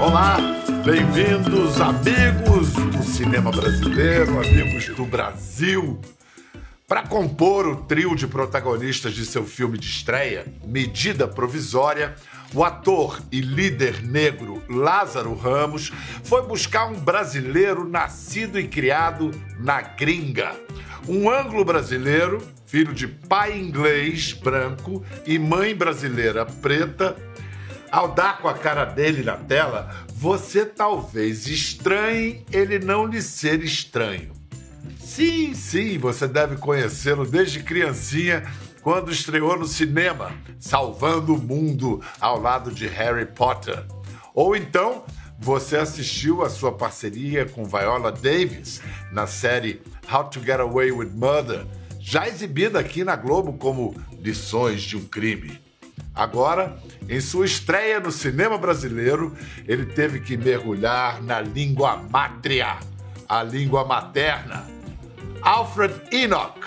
Olá, bem-vindos, amigos do cinema brasileiro, amigos do Brasil. Para compor o trio de protagonistas de seu filme de estreia, Medida Provisória, o ator e líder negro Lázaro Ramos foi buscar um brasileiro nascido e criado na gringa. Um anglo-brasileiro, filho de pai inglês branco e mãe brasileira preta, ao dar com a cara dele na tela, você talvez estranhe ele não lhe ser estranho. Sim, sim, você deve conhecê-lo desde criancinha, quando estreou no cinema, salvando o mundo ao lado de Harry Potter. Ou então, você assistiu a sua parceria com Viola Davis na série How to Get Away with Murder, já exibida aqui na Globo como Lições de um Crime. Agora, em sua estreia no cinema brasileiro, ele teve que mergulhar na língua mátria, a língua materna. Alfred Enoch,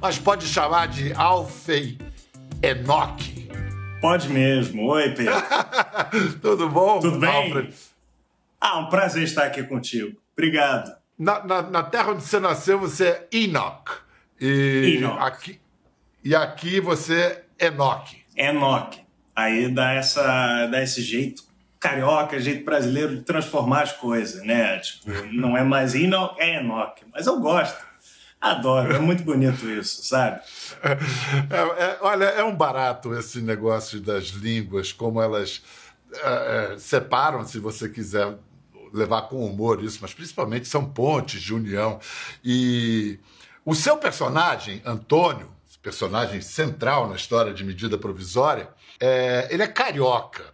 mas pode chamar de Alfei Enoch. Pode mesmo. Oi, Pedro. Tudo bom? Tudo bem? Alfred? Ah, um prazer estar aqui contigo. Obrigado. Na, na, na terra onde você nasceu, você é Enoch. E Enoch. aqui, e aqui você é Enoch. Enoch. Aí dá, essa, dá esse jeito carioca, jeito brasileiro de transformar as coisas, né? Tipo, não é mais Enoch, é Enoch. Mas eu gosto. Adoro. É muito bonito isso, sabe? É, é, olha, é um barato esse negócio das línguas, como elas é, é, separam, se você quiser levar com humor isso, mas principalmente são pontes de união. E o seu personagem, Antônio, personagem central na história de Medida Provisória, é, ele é carioca.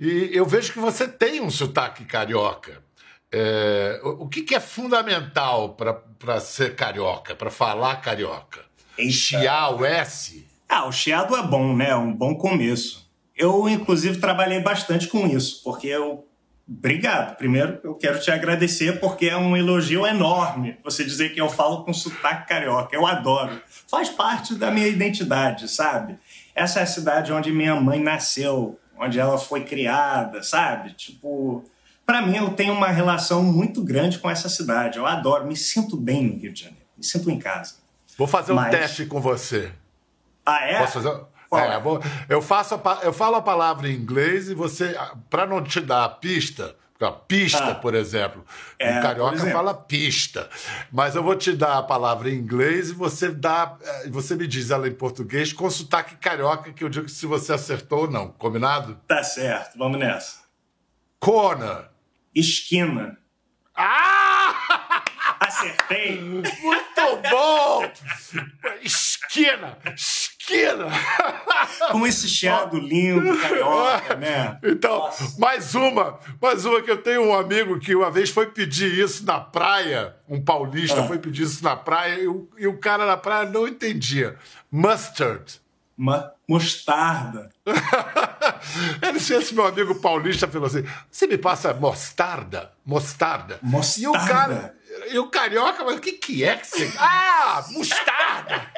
E eu vejo que você tem um sotaque carioca. É, o que, que é fundamental para ser carioca, para falar carioca? Eita. Chiar o S? Ah, o chiado é bom, né? Um bom começo. Eu, inclusive, trabalhei bastante com isso, porque eu. Obrigado. Primeiro, eu quero te agradecer, porque é um elogio enorme você dizer que eu falo com sotaque carioca. Eu adoro. Faz parte da minha identidade, sabe? Essa é a cidade onde minha mãe nasceu, onde ela foi criada, sabe? Tipo. Pra mim, eu tenho uma relação muito grande com essa cidade. Eu adoro, me sinto bem no Rio de Janeiro. Me sinto em casa. Vou fazer um Mas- teste com você. Ah, é? Posso fazer? Qual É, é? eu, vou- eu faço a eu falo a palavra em inglês e você, para não te dar a pista, a pista, Ah. por exemplo, É, o carioca exemplo. fala pista, mas eu vou te dar a palavra em inglês e você dá, eh, você me diz ela em português com sotaque carioca que eu digo se você acertou ou não, combinado? Tá certo, vamos nessa. Corner. Esquina. Ah! Acertei. Muito bom! Esquina, esquina. Com esse chiado lindo, carioca, né? Então, Nossa. mais uma, mais uma que eu tenho um amigo que uma vez foi pedir isso na praia, um paulista Ah. foi pedir isso na praia e o, e o cara na praia não entendia. Mustard. Uma mostarda. Ele, esse meu amigo paulista falou assim: você me passa mostarda? Mostarda? Mostarda? E o cara. E o carioca, mas o que, que é que você. Ah, mostarda!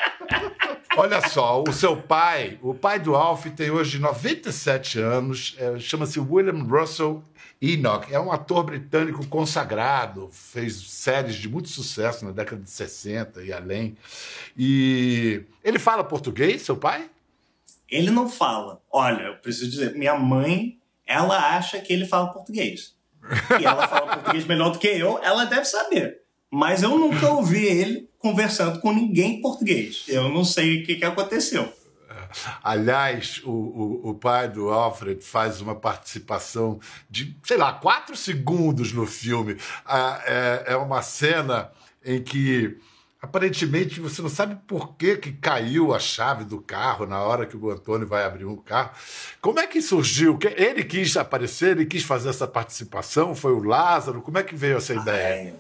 Olha só, o seu pai, o pai do Alf tem hoje 97 anos, é, chama-se William Russell Enoch. É um ator britânico consagrado, fez séries de muito sucesso na década de 60 e além. E ele fala português, seu pai? Ele não fala. Olha, eu preciso dizer, minha mãe, ela acha que ele fala português. E ela fala português melhor do que eu, ela deve saber. Mas eu nunca ouvi ele conversando com ninguém em português. Eu não sei o que, que aconteceu. Aliás, o, o, o pai do Alfred faz uma participação de, sei lá, quatro segundos no filme. Ah, é, é uma cena em que aparentemente você não sabe por que, que caiu a chave do carro na hora que o Antônio vai abrir um carro. Como é que surgiu? Ele quis aparecer, ele quis fazer essa participação? Foi o Lázaro? Como é que veio essa ideia? É,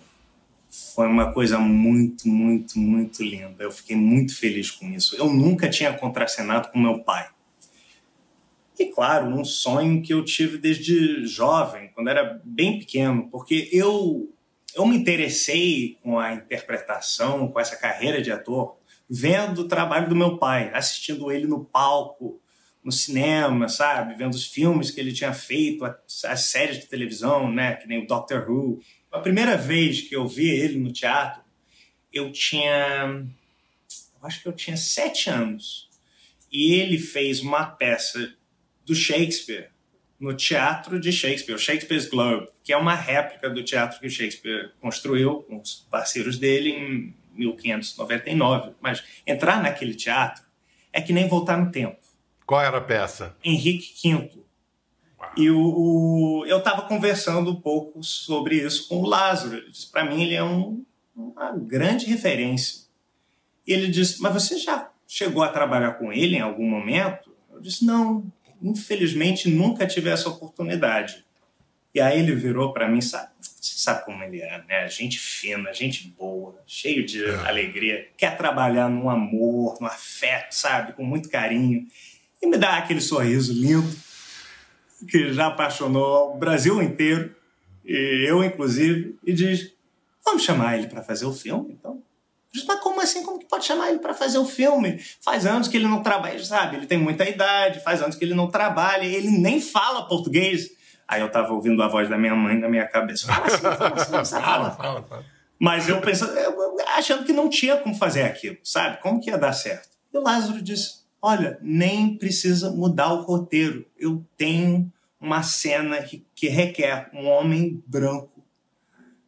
foi uma coisa muito, muito, muito linda. Eu fiquei muito feliz com isso. Eu nunca tinha contracenado com meu pai. E, claro, um sonho que eu tive desde jovem, quando era bem pequeno, porque eu, eu me interessei com a interpretação, com essa carreira de ator, vendo o trabalho do meu pai, assistindo ele no palco, no cinema, sabe? Vendo os filmes que ele tinha feito, as séries de televisão, né? Que nem o Doctor Who. A primeira vez que eu vi ele no teatro, eu tinha. Eu acho que eu tinha sete anos. E ele fez uma peça do Shakespeare no Teatro de Shakespeare, o Shakespeare's Globe, que é uma réplica do teatro que o Shakespeare construiu com os parceiros dele em 1599. Mas entrar naquele teatro é que nem voltar no tempo. Qual era a peça? Henrique V. E o, o eu estava conversando um pouco sobre isso com o Lázaro. Ele disse: para mim, ele é um, uma grande referência. E ele disse: Mas você já chegou a trabalhar com ele em algum momento? Eu disse: Não, infelizmente nunca tive essa oportunidade. E aí ele virou para mim, sabe, sabe como ele é, né? Gente fina, gente boa, cheio de é. alegria, quer trabalhar no amor, no afeto, sabe, com muito carinho. E me dá aquele sorriso lindo que já apaixonou o Brasil inteiro, e eu inclusive, e diz: "Vamos chamar ele para fazer o filme, então?" Mas como assim? Como que pode chamar ele para fazer o filme? Faz anos que ele não trabalha, sabe? Ele tem muita idade, faz anos que ele não trabalha, ele nem fala português. Aí eu tava ouvindo a voz da minha mãe na minha cabeça. Fala assim, fala assim, fala, fala, fala. Mas eu pensando, achando que não tinha como fazer aquilo, sabe? Como que ia dar certo? E o Lázaro disse: Olha, nem precisa mudar o roteiro. Eu tenho uma cena que requer um homem branco,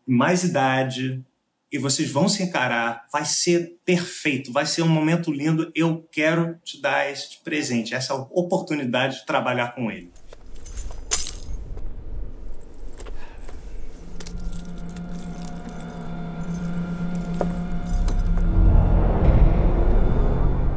mais idade, e vocês vão se encarar, vai ser perfeito, vai ser um momento lindo. Eu quero te dar este presente, essa oportunidade de trabalhar com ele.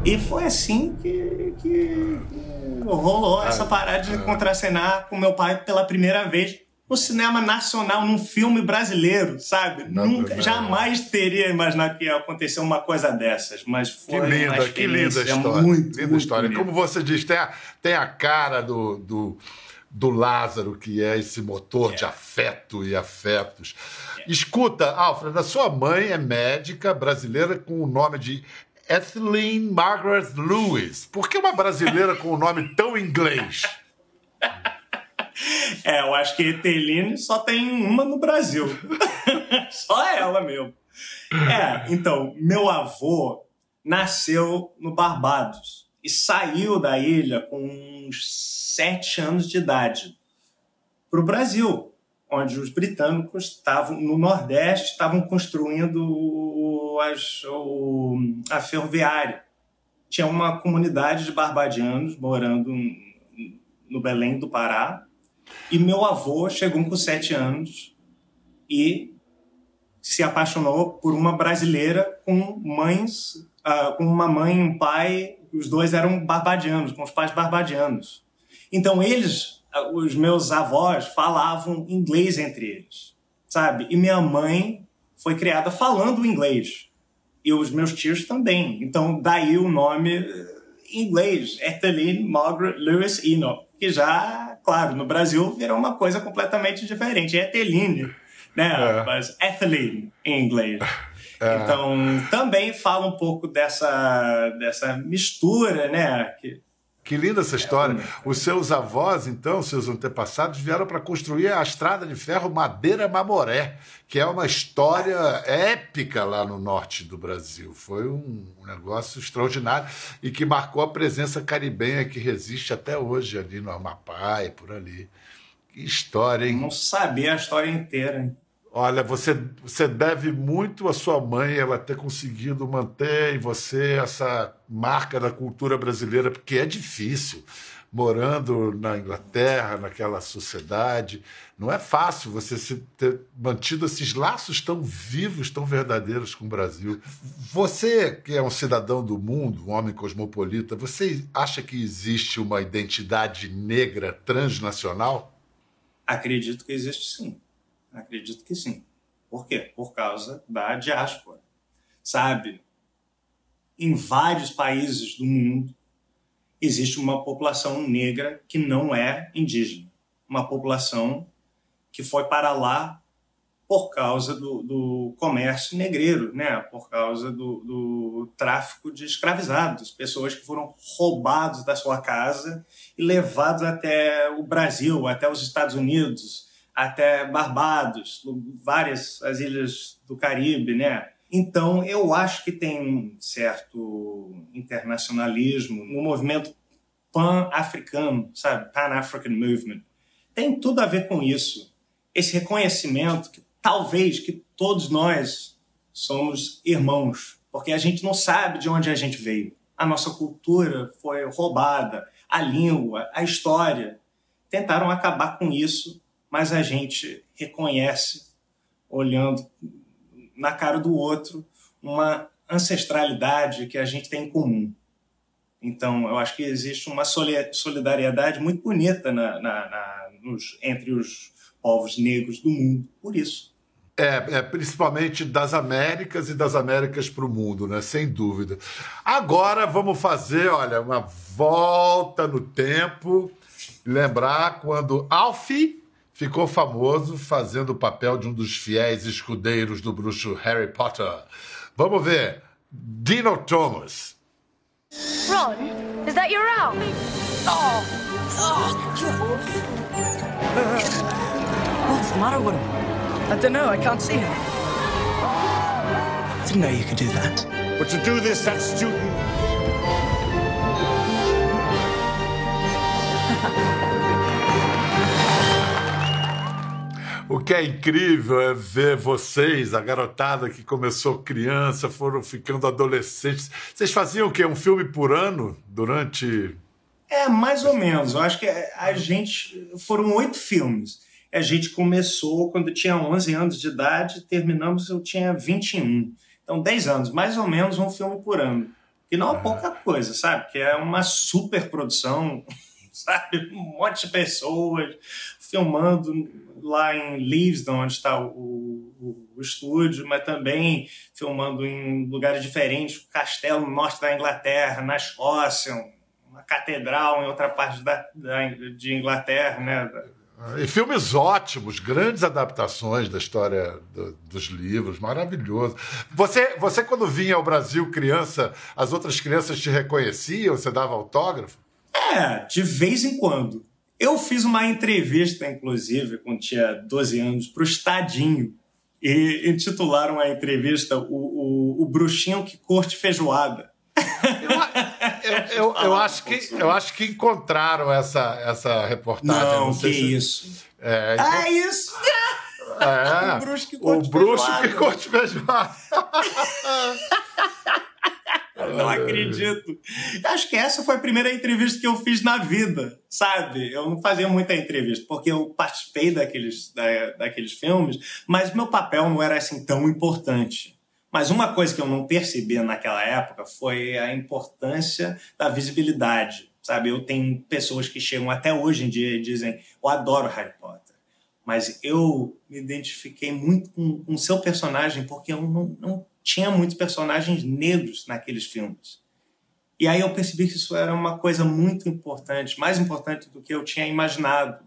E foi assim que, que, que rolou ah, essa parada de ah. contracenar com meu pai pela primeira vez no cinema nacional, num filme brasileiro, sabe? Não, Nunca, não, jamais teria imaginado que ia acontecer uma coisa dessas, mas foi que linda, uma que linda história, muito, linda muito história. Como você diz, tem a, tem a cara do, do, do Lázaro, que é esse motor é. de afeto e afetos. É. Escuta, Alfred, a sua mãe é médica brasileira com o nome de Ethelene Margaret Lewis. Por que uma brasileira com o um nome tão inglês? É, eu acho que Eteline só tem uma no Brasil. só ela mesmo. É, então, meu avô nasceu no Barbados e saiu da ilha com uns sete anos de idade para o Brasil, onde os britânicos estavam no Nordeste, estavam construindo as, o, a ferroviária. Tinha uma comunidade de barbadianos morando no Belém do Pará, e meu avô chegou com sete anos e se apaixonou por uma brasileira com mães, uh, com uma mãe e um pai, os dois eram barbadianos, com os pais barbadianos. Então eles, os meus avós, falavam inglês entre eles, sabe? E minha mãe foi criada falando inglês. E os meus tios também. Então daí o nome eh, em inglês, Ethelene Margaret Lewis Enoch, que já claro, no Brasil virou uma coisa completamente diferente. É Eteline, né? É. Mas ethylene em inglês. É. Então, também fala um pouco dessa, dessa mistura, né? Que, que linda essa história. Os seus avós, então, seus antepassados, vieram para construir a estrada de ferro Madeira Mamoré, que é uma história épica lá no norte do Brasil. Foi um negócio extraordinário e que marcou a presença caribenha que resiste até hoje ali no Amapá e por ali. Que história, hein? Não sabia a história inteira, hein? Olha, você, você deve muito à sua mãe ela ter conseguido manter em você essa marca da cultura brasileira, porque é difícil. Morando na Inglaterra, naquela sociedade, não é fácil você ter mantido esses laços tão vivos, tão verdadeiros com o Brasil. Você, que é um cidadão do mundo, um homem cosmopolita, você acha que existe uma identidade negra transnacional? Acredito que existe sim. Acredito que sim. Por quê? Por causa da diáspora. Sabe? Em vários países do mundo existe uma população negra que não é indígena. Uma população que foi para lá por causa do, do comércio negreiro, né? por causa do, do, tráfico de escravizados, pessoas que foram roubados da sua casa e levados até o Brasil, até os Estados Unidos, até Barbados, várias as ilhas do Caribe, né? Então, eu acho que tem um certo internacionalismo no movimento pan-africano, sabe? Pan-African Movement. Tem tudo a ver com isso. Esse reconhecimento que talvez que todos nós somos irmãos, porque a gente não sabe de onde a gente veio. A nossa cultura foi roubada, a língua, a história. Tentaram acabar com isso, mas a gente reconhece, olhando na cara do outro, uma ancestralidade que a gente tem em comum. Então, eu acho que existe uma solidariedade muito bonita na, na, na, nos, entre os povos negros do mundo, por isso. É, é, principalmente das Américas e das Américas para o mundo, né? Sem dúvida. Agora vamos fazer, olha, uma volta no tempo, lembrar quando Alfie ficou famoso fazendo o papel de um dos fiéis escudeiros do bruxo Harry Potter. Vamos ver. Dino Thomas. Ron, is that your Ralph? Oh. oh. What's the matter with him? I don't know, I can't see him. Didn't know you could do that. But to do this, that student... O que é incrível é ver vocês, a garotada que começou criança, foram ficando adolescentes. Vocês faziam o quê? Um filme por ano durante. É, mais ou menos. Eu acho que a gente. Foram oito filmes a gente começou quando eu tinha 11 anos de idade, terminamos eu tinha 21. Então, 10 anos, mais ou menos um filme por ano. Que não é pouca coisa, sabe? Que é uma super produção, sabe? Um monte de pessoas filmando lá em Leavesden, onde está o, o, o, estúdio, mas também filmando em lugares diferentes, castelo no norte da Inglaterra, na Escócia, uma catedral em outra parte da, da de Inglaterra, né? E filmes ótimos, grandes adaptações da história do, dos livros, maravilhoso. Você, você, quando vinha ao Brasil criança, as outras crianças te reconheciam? Você dava autógrafo? É, de vez em quando. Eu fiz uma entrevista, inclusive, quando tinha 12 anos, para o Estadinho. E intitularam a entrevista o, o, o Bruxinho que curte feijoada. Eu, eu, eu, acho que, eu acho que encontraram essa, essa reportagem. Não, não que se... isso. É, então... Ah, isso! É, o bruxo que curte o bruxo que curte feijoada. não acredito. Acho que essa foi a primeira entrevista que eu fiz na vida, sabe? Eu não fazia muita entrevista, porque eu participei daqueles, da, daqueles filmes, mas meu papel não era assim tão importante. Mas uma coisa que eu não percebia naquela época foi a importância da visibilidade. Sabe, eu tenho pessoas que chegam até hoje em dia e dizem: Eu adoro Harry Potter, mas eu me identifiquei muito com o seu personagem porque eu não, não tinha muitos personagens negros naqueles filmes. E aí eu percebi que isso era uma coisa muito importante, mais importante do que eu tinha imaginado.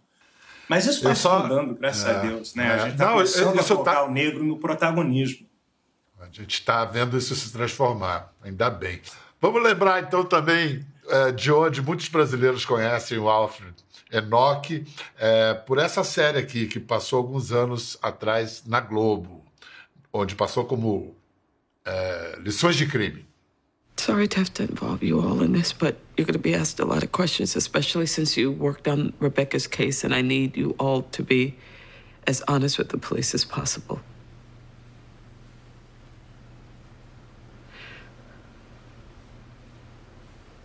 Mas isso está só... mudando, graças é, a Deus. Né? É. A gente está começando a colocar tá... o negro no protagonismo. A gente está vendo isso se transformar, ainda bem. Vamos lembrar então também é, de onde muitos brasileiros conhecem o Alfred Enoch, é, por essa série aqui que passou alguns anos atrás na Globo, onde passou como Uh, é, Lições de Crime. Sorry to have to involve you all in this, but you're going to be asked a lot of questions, especially since you worked on Rebecca's case, and I need you all to be as honest with the police as possible.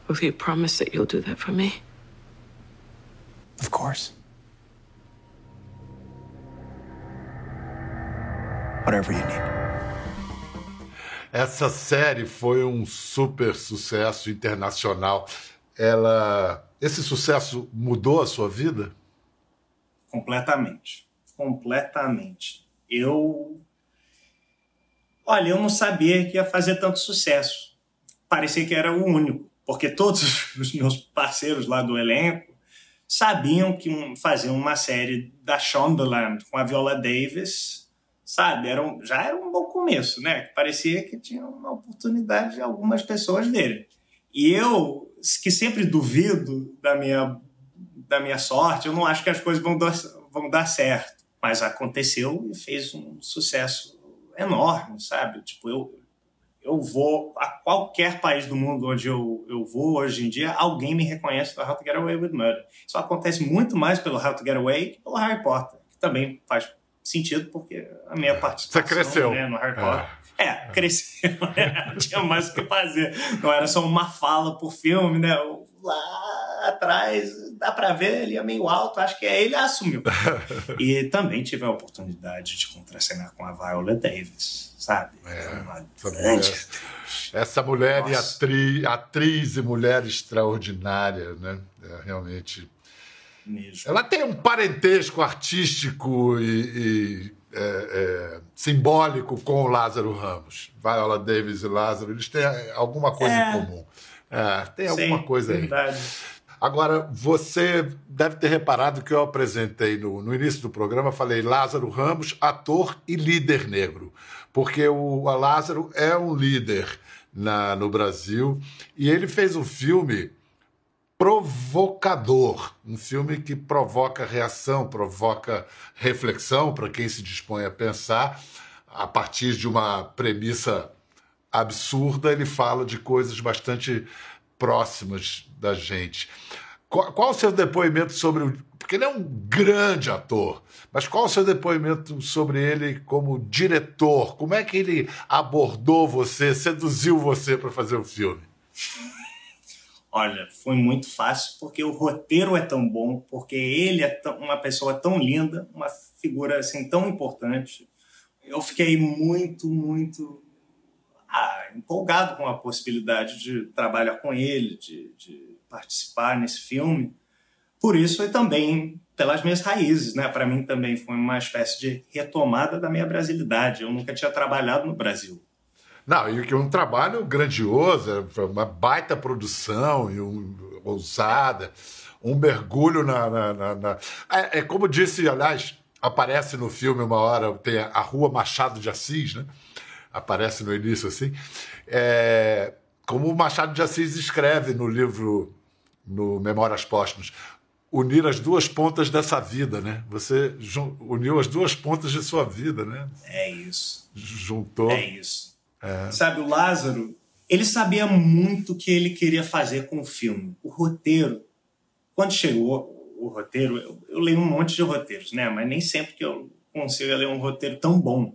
Will you promise that you'll do that for me? Of course. Whatever you need. Essa série foi um super sucesso internacional. Ela, esse sucesso mudou a sua vida? Completamente, completamente. Eu, olha, eu não sabia que ia fazer tanto sucesso. Parecia que era o único porque todos os meus parceiros lá do elenco sabiam que faziam uma série da Shondaland com a Viola Davis, sabe? Era um, já era um bom começo, né? Parecia que tinha uma oportunidade de algumas pessoas dele. E eu, que sempre duvido da minha, da minha sorte, eu não acho que as coisas vão dar, vão dar certo. Mas aconteceu e fez um sucesso enorme, sabe? Tipo, eu, eu vou a qualquer país do mundo onde eu, eu vou hoje em dia, alguém me reconhece pelo How to Get Away with Murder. Isso acontece muito mais pelo How to Get Away que pelo Harry Potter, que também faz sentido porque a minha participação Você cresceu. Né, no Harry Potter. É, é cresceu, né? tinha mais o que fazer. Não era só uma fala por filme, né? Lá atrás, dá pra ver, ele é meio alto, acho que é ele assumiu. e também tive a oportunidade de contracenar com a Viola Davis, sabe? É, uma essa grande mulher- Essa mulher e Nossa. atriz, atriz e mulher extraordinária, né? É, realmente. Mesmo. Ela tem um parentesco artístico e, e, é, é, simbólico com o Lázaro Ramos. Viola Davis e Lázaro, eles têm alguma coisa É. em comum. É, tem alguma Sim, coisa aí. verdade. Agora, você deve ter reparado que eu apresentei no, no início do programa, falei Lázaro Ramos, ator e líder negro. Porque o a Lázaro é um líder na, no Brasil e ele fez um filme provocador, um filme que provoca reação, provoca reflexão para quem se dispõe a pensar a partir de uma premissa absurda, ele fala de coisas bastante próximas da gente. Qual, qual o seu depoimento sobre o. Porque ele é um grande ator, mas qual o seu depoimento sobre ele como diretor? Como é que ele abordou você, seduziu você para fazer o filme? Olha, foi muito fácil porque o roteiro é tão bom, porque ele é uma pessoa tão linda, uma figura assim tão importante. Eu fiquei muito, muito ah, empolgado com a possibilidade de trabalhar com ele, de, de participar nesse filme. Por isso e também pelas minhas raízes, né? Para mim também foi uma espécie de retomada da minha brasilidade. Eu nunca tinha trabalhado no Brasil. Não, e que um trabalho grandioso, uma baita produção e um, ousada, um mergulho na. na- na- na- É, é como disse, aliás, aparece no filme uma hora, tem a, a Rua Machado de Assis, né? Aparece no início assim. É, como o Machado de Assis escreve no livro, no Memórias Póstumas. Unir as duas pontas dessa vida, né? Você uniu as duas pontas de sua vida, né? É isso. Juntou. É isso. Sabe, o Lázaro, ele sabia muito o que ele queria fazer com o filme. O roteiro, quando chegou o roteiro, eu, eu leio um monte de roteiros, né? Mas nem sempre que eu consigo ler um roteiro tão bom.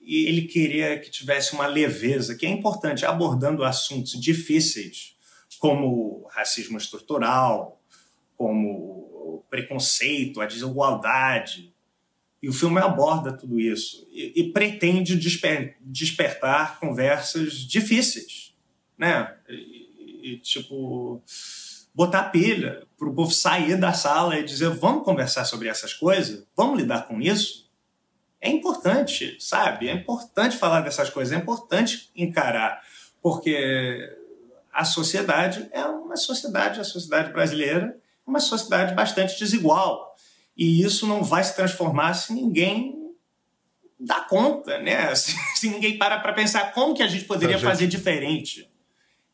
E ele queria que tivesse uma leveza, que é importante, abordando assuntos difíceis, como racismo estrutural, como preconceito, a desigualdade, e o filme aborda tudo isso e, e pretende desper- despertar conversas difíceis, né? E, e, tipo botar pilha para o povo sair da sala e dizer vamos conversar sobre essas coisas, vamos lidar com isso. É importante, sabe? É importante falar dessas coisas, é importante encarar, porque a sociedade é uma sociedade, a sociedade brasileira, é uma sociedade bastante desigual. E isso não vai se transformar se ninguém dá conta, né? Se, se ninguém para para pensar como que a gente poderia gente- fazer diferente.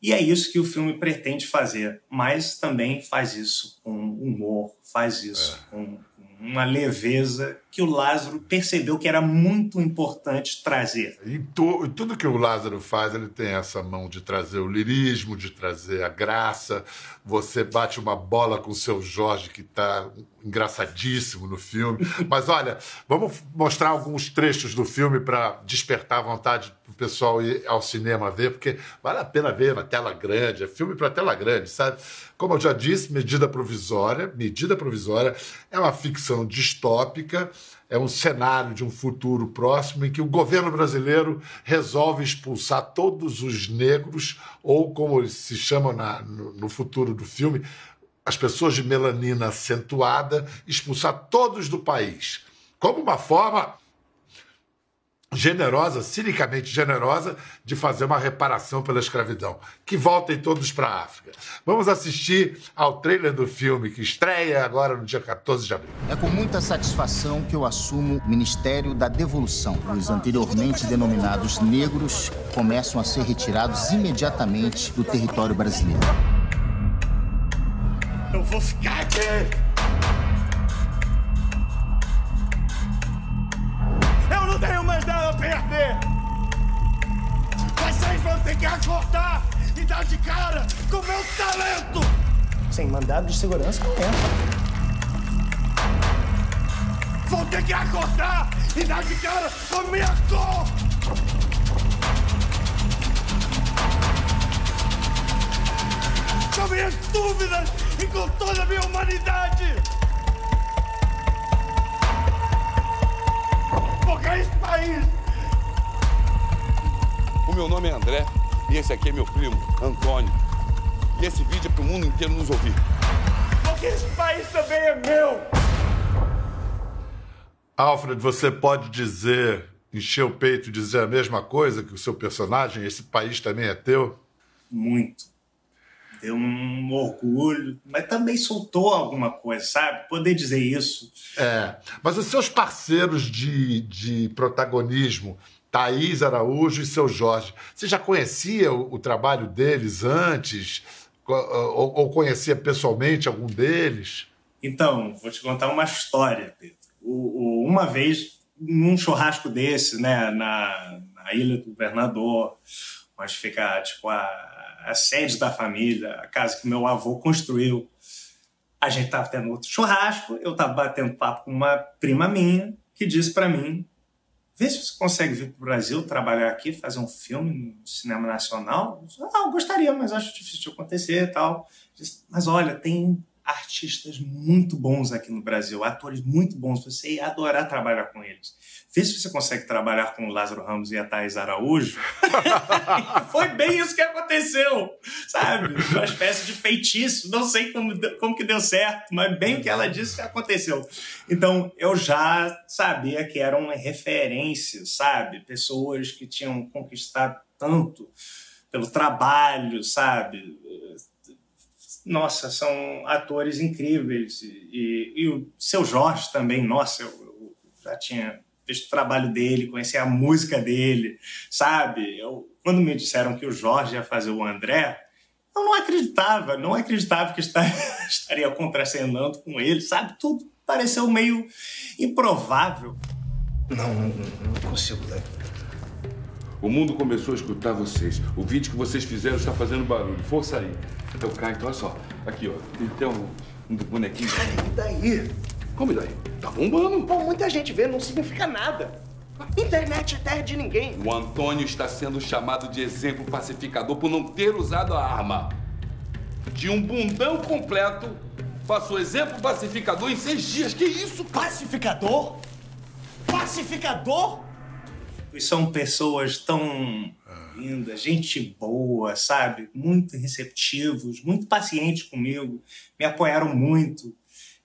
E é isso que o filme pretende fazer, mas também faz isso com humor, faz isso com com uma leveza que o Lázaro percebeu que era muito importante trazer. Em, em tudo que o Lázaro faz, ele tem essa mão de trazer o lirismo, de trazer a graça. Você bate uma bola com o seu Jorge, que está engraçadíssimo no filme. Mas olha, vamos mostrar alguns trechos do filme para despertar a vontade para o pessoal ir ao cinema ver, porque vale a pena ver na tela grande. É filme para tela grande, sabe? Como eu já disse, Medida Provisória. Medida Provisória é uma ficção distópica é um cenário de um futuro próximo em que o governo brasileiro resolve expulsar todos os negros, ou como se chamam na- no, no futuro do filme, as pessoas de melanina acentuada, expulsar todos do país. Como uma forma generosa, cinicamente generosa, de fazer uma reparação pela escravidão. Que voltem todos para a África. Vamos assistir ao trailer do filme que estreia agora no dia 14 de abril. É com muita satisfação que eu assumo o Ministério da Devolução. Os anteriormente denominados negros começam a ser retirados imediatamente do território brasileiro. Eu vou ficar aqui! Não tenho mais nada a perder! Vocês vão ter que acordar e dar de cara com o meu talento! Sem mandado de segurança não entra. Vão ter que acordar e dar de cara com a minha cor! Com minhas dúvidas e com toda a minha humanidade! Porque esse país O meu nome é André e esse aqui é meu primo, Antônio. E esse vídeo é pro mundo inteiro nos ouvir. Porque esse país também é meu! Alfred, você pode dizer, encher o peito e dizer a mesma coisa que o seu personagem? Esse país também é teu? Muito. Deu um orgulho, mas também soltou alguma coisa, sabe? Poder dizer isso. É. Mas os seus parceiros de, de protagonismo, Thaís Araújo e seu Jorge, você já conhecia o, o trabalho deles antes? Ou, ou conhecia pessoalmente algum deles? Então, vou te contar uma história, Pedro. O- o- uma vez, num churrasco desse, né, na, na Ilha do Governador, onde fica tipo, a, a sede da família, a casa que meu avô construiu, a gente estava tendo outro churrasco, eu estava batendo papo com uma prima minha que disse para mim: vê se você consegue vir para o Brasil trabalhar aqui, fazer um filme no cinema nacional. Eu disse, ah, eu gostaria, mas acho difícil de acontecer e tal. Disse, mas olha, tem artistas muito bons aqui no Brasil, atores muito bons, você ia adorar trabalhar com eles. Vê se você consegue trabalhar com o Lázaro Ramos e a Thais Araújo. Foi bem isso que aconteceu, sabe? Uma espécie de feitiço, não sei como, como que deu certo, mas bem o que ela disse que aconteceu. Então, eu já sabia que eram referências, sabe? Pessoas que tinham conquistado tanto pelo trabalho, sabe? Nossa, são atores incríveis. E, e- o seu Jorge também, nossa, eu, eu já tinha visto o trabalho dele, conhecia a música dele, sabe? Eu, quando me disseram que o Jorge ia fazer o André, eu não acreditava, não acreditava que esta- estaria contracenando com ele, sabe? Tudo pareceu meio improvável. Não, não, não consigo ler. O mundo começou a escutar vocês. O vídeo que vocês fizeram está fazendo barulho. Força aí. Então cá, então olha só. Aqui, ó. Então, um bonequinho. E daí? Como e daí? Tá bombando. Pô, muita gente vê, não significa nada. Internet é terra de ninguém. O Antônio está sendo chamado de exemplo pacificador por não ter usado a arma. De um bundão completo, passou exemplo pacificador em seis dias. Que isso? Pacificador? Pacificador? E são pessoas tão lindas, gente boa, sabe? Muito receptivos, muito pacientes comigo, me apoiaram muito.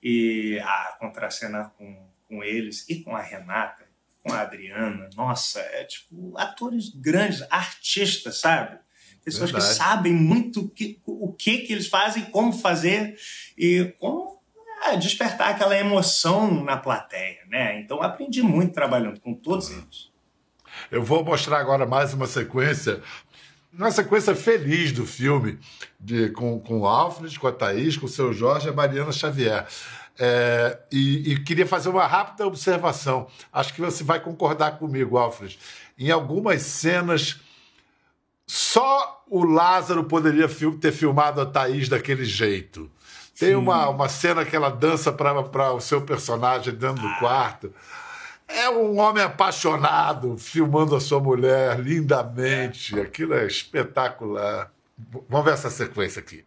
E a contracenar com, com eles e com a Renata, com a Adriana, nossa, é tipo atores grandes, artistas, sabe? Pessoas que Verdade. sabem muito o que, o que que eles fazem, como fazer e como é, despertar aquela emoção na plateia, né? Então aprendi muito trabalhando com todos eles. Eu vou mostrar agora mais uma sequência, uma sequência feliz do filme, de, com, com o Alfred, com a Thaís, com o seu Jorge e a Mariana Xavier. É, e, e queria fazer uma rápida observação. Acho que você vai concordar comigo, Alfred. Em algumas cenas, só o Lázaro poderia fil- ter filmado a Thaís daquele jeito. Tem uma, uma cena que ela dança para o seu personagem dentro do quarto. É um homem apaixonado filmando a sua mulher lindamente. Aquilo é espetacular. Vamos ver essa sequência aqui.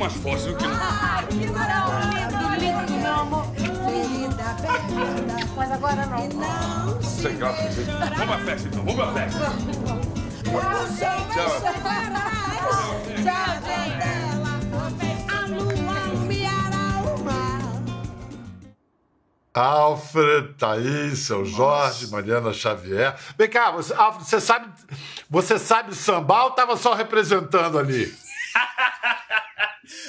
Mais forte do que nunca. Ai, que maravilha, lindo, meu amor. Ferida aberta, mas agora não. Não se Sem graça, gente. Vamos pra festa então, vamos pra festa. Tchau, me aralma. Alfred, Thaís, seu Jorge, Mariana Xavier. Vem cá, você, Alfred, você sabe, você sabe sambar ou tava só representando ali?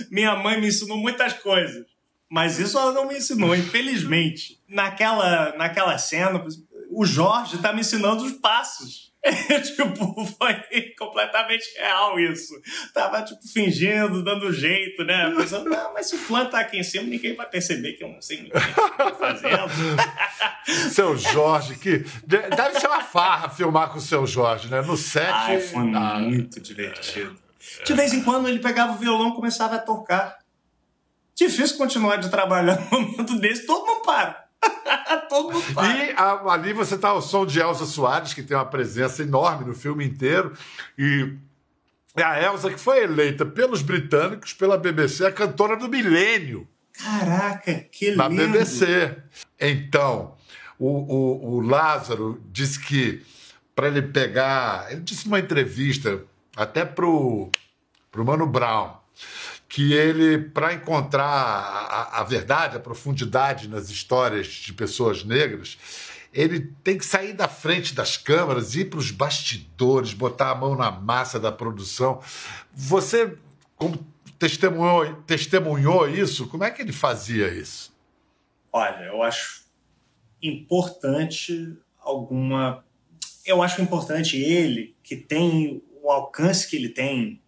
Minha mãe me ensinou muitas coisas, mas isso ela não me ensinou, infelizmente. Naquela, naquela cena, o Jorge tá me ensinando os passos. tipo, foi completamente real isso. Tava, tipo, fingindo, dando jeito, né? Pensando, não, mas se o fulano tá aqui em cima, ninguém vai perceber que eu não sei o que eu tô fazendo. Seu Jorge, que de- deve ser uma farra filmar com o seu Jorge, né? No set. Ai, foi Ah, muito divertido. De vez em quando ele pegava o violão e começava a tocar. Difícil continuar de trabalhar num momento desse, todo mundo para. todo mundo para. E a- ali você tá ao som de Elza Soares, que tem uma presença enorme no filme inteiro. E é a Elza que foi eleita pelos britânicos, pela BBC, a cantora do milênio. Caraca, que na lindo. BBC. Então, o, o, o Lázaro disse que para ele pegar. Ele disse numa entrevista, até pro, pro Mano Brown, que ele, para encontrar a, a verdade, a profundidade nas histórias de pessoas negras, ele tem que sair da frente das câmeras, ir para os bastidores, botar a mão na massa da produção. Você, como testemunhou, testemunhou isso, como é que ele fazia isso? Olha, eu acho importante alguma. Eu acho importante ele, que tem o alcance que ele tem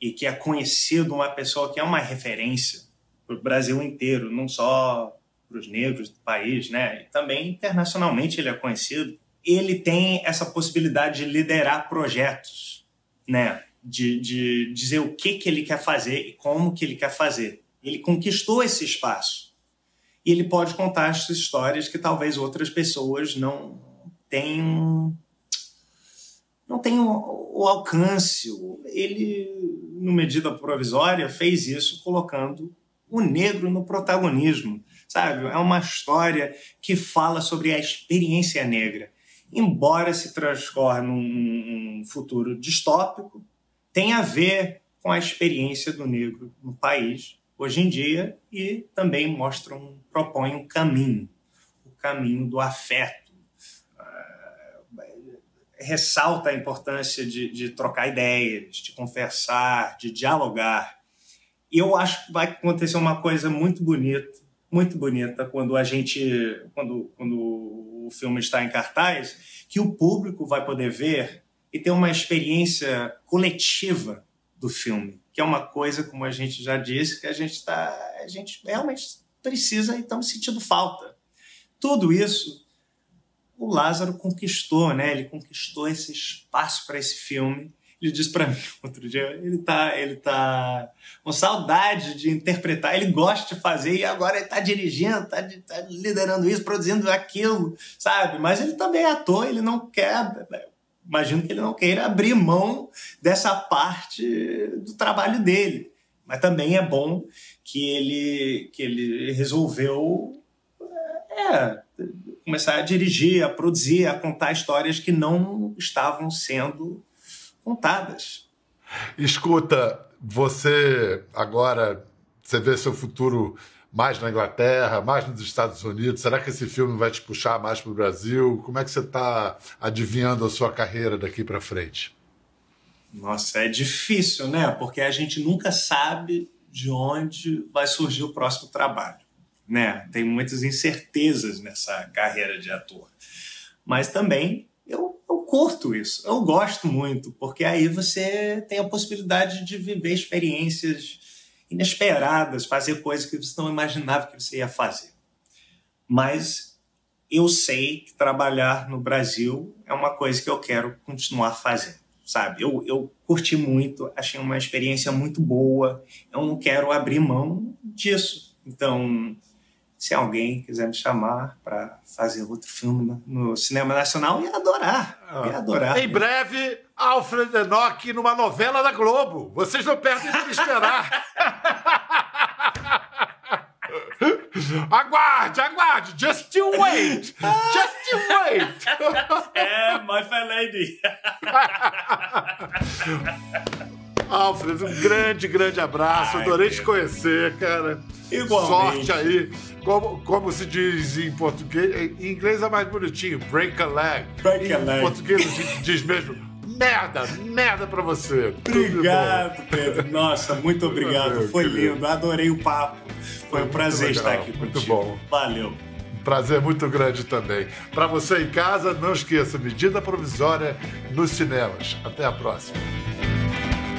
e que é conhecido uma pessoa que é uma referência para o Brasil inteiro, não só para os negros do país, né? E também internacionalmente ele é conhecido. Ele tem essa possibilidade de liderar projetos, né? De, de dizer o que, que ele quer fazer e como que ele quer fazer. Ele conquistou esse espaço e ele pode contar essas histórias que talvez outras pessoas não tenham não tenham o alcance. Ele, no medida provisória, fez isso colocando o negro no protagonismo, sabe? É uma história que fala sobre a experiência negra. Embora se transcorra num, futuro distópico, tem a ver com a experiência do negro no país hoje em dia e também mostra um, propõe um caminho, o caminho do afeto. Ressalta a importância de, de trocar ideias, de conversar, de dialogar. E eu acho que vai acontecer uma coisa muito bonita, muito bonita quando a gente, quando, quando o filme está em cartaz, que o público vai poder ver e ter uma experiência coletiva do filme, que é uma coisa, como a gente já disse, que a gente tá, a gente realmente precisa e estamos sentindo falta. Tudo isso o Lázaro conquistou, né? Ele conquistou esse espaço para esse filme. Ele disse para mim outro dia, ele tá, ele tá com saudade de interpretar, ele gosta de fazer e agora ele tá dirigindo, tá, tá liderando isso, produzindo aquilo, sabe? Mas ele também é ator, ele não quer imagino que ele não queira abrir mão dessa parte do trabalho dele. Mas também é bom que ele, que ele resolveu é, começar a dirigir, a produzir, a contar histórias que não estavam sendo contadas. Escuta, você agora você vê seu futuro mais na Inglaterra, mais nos Estados Unidos? Será que esse filme vai te puxar mais para o Brasil? Como é que você está adivinhando a sua carreira daqui para frente? Nossa, é difícil, né? Porque a gente nunca sabe de onde vai surgir o próximo trabalho, né? Tem muitas incertezas nessa carreira de ator. Mas também eu, eu curto isso, eu gosto muito, porque aí você tem a possibilidade de viver experiências inesperadas, fazer coisas que você não imaginava que você ia fazer. Mas eu sei que trabalhar no Brasil é uma coisa que eu quero continuar fazendo. sabe? Eu, eu curti muito, achei uma experiência muito boa. Eu não quero abrir mão disso. Então, se alguém quiser me chamar para fazer outro filme no cinema nacional, ia adorar. Ia adorar. Em breve, Alfred Enoch numa novela da Globo. Vocês não perdem de me esperar. aguarde, aguarde. Just you wait. Just you wait. é, my fair lady. Alfred, um grande, grande abraço. Ai, Adorei te conhecer, cara. Igualmente. Sorte aí. Como, como se diz em português, em inglês é mais bonitinho, break a leg. Break a leg. Em português a gente diz mesmo, merda, merda pra você. Obrigado, Pedro. Nossa, muito obrigado. Foi lindo, adorei o papo. Foi um prazer estar aqui contigo. Muito bom. Valeu. Prazer muito grande também. Para você em casa, não esqueça, medida provisória nos cinemas. Até a próxima.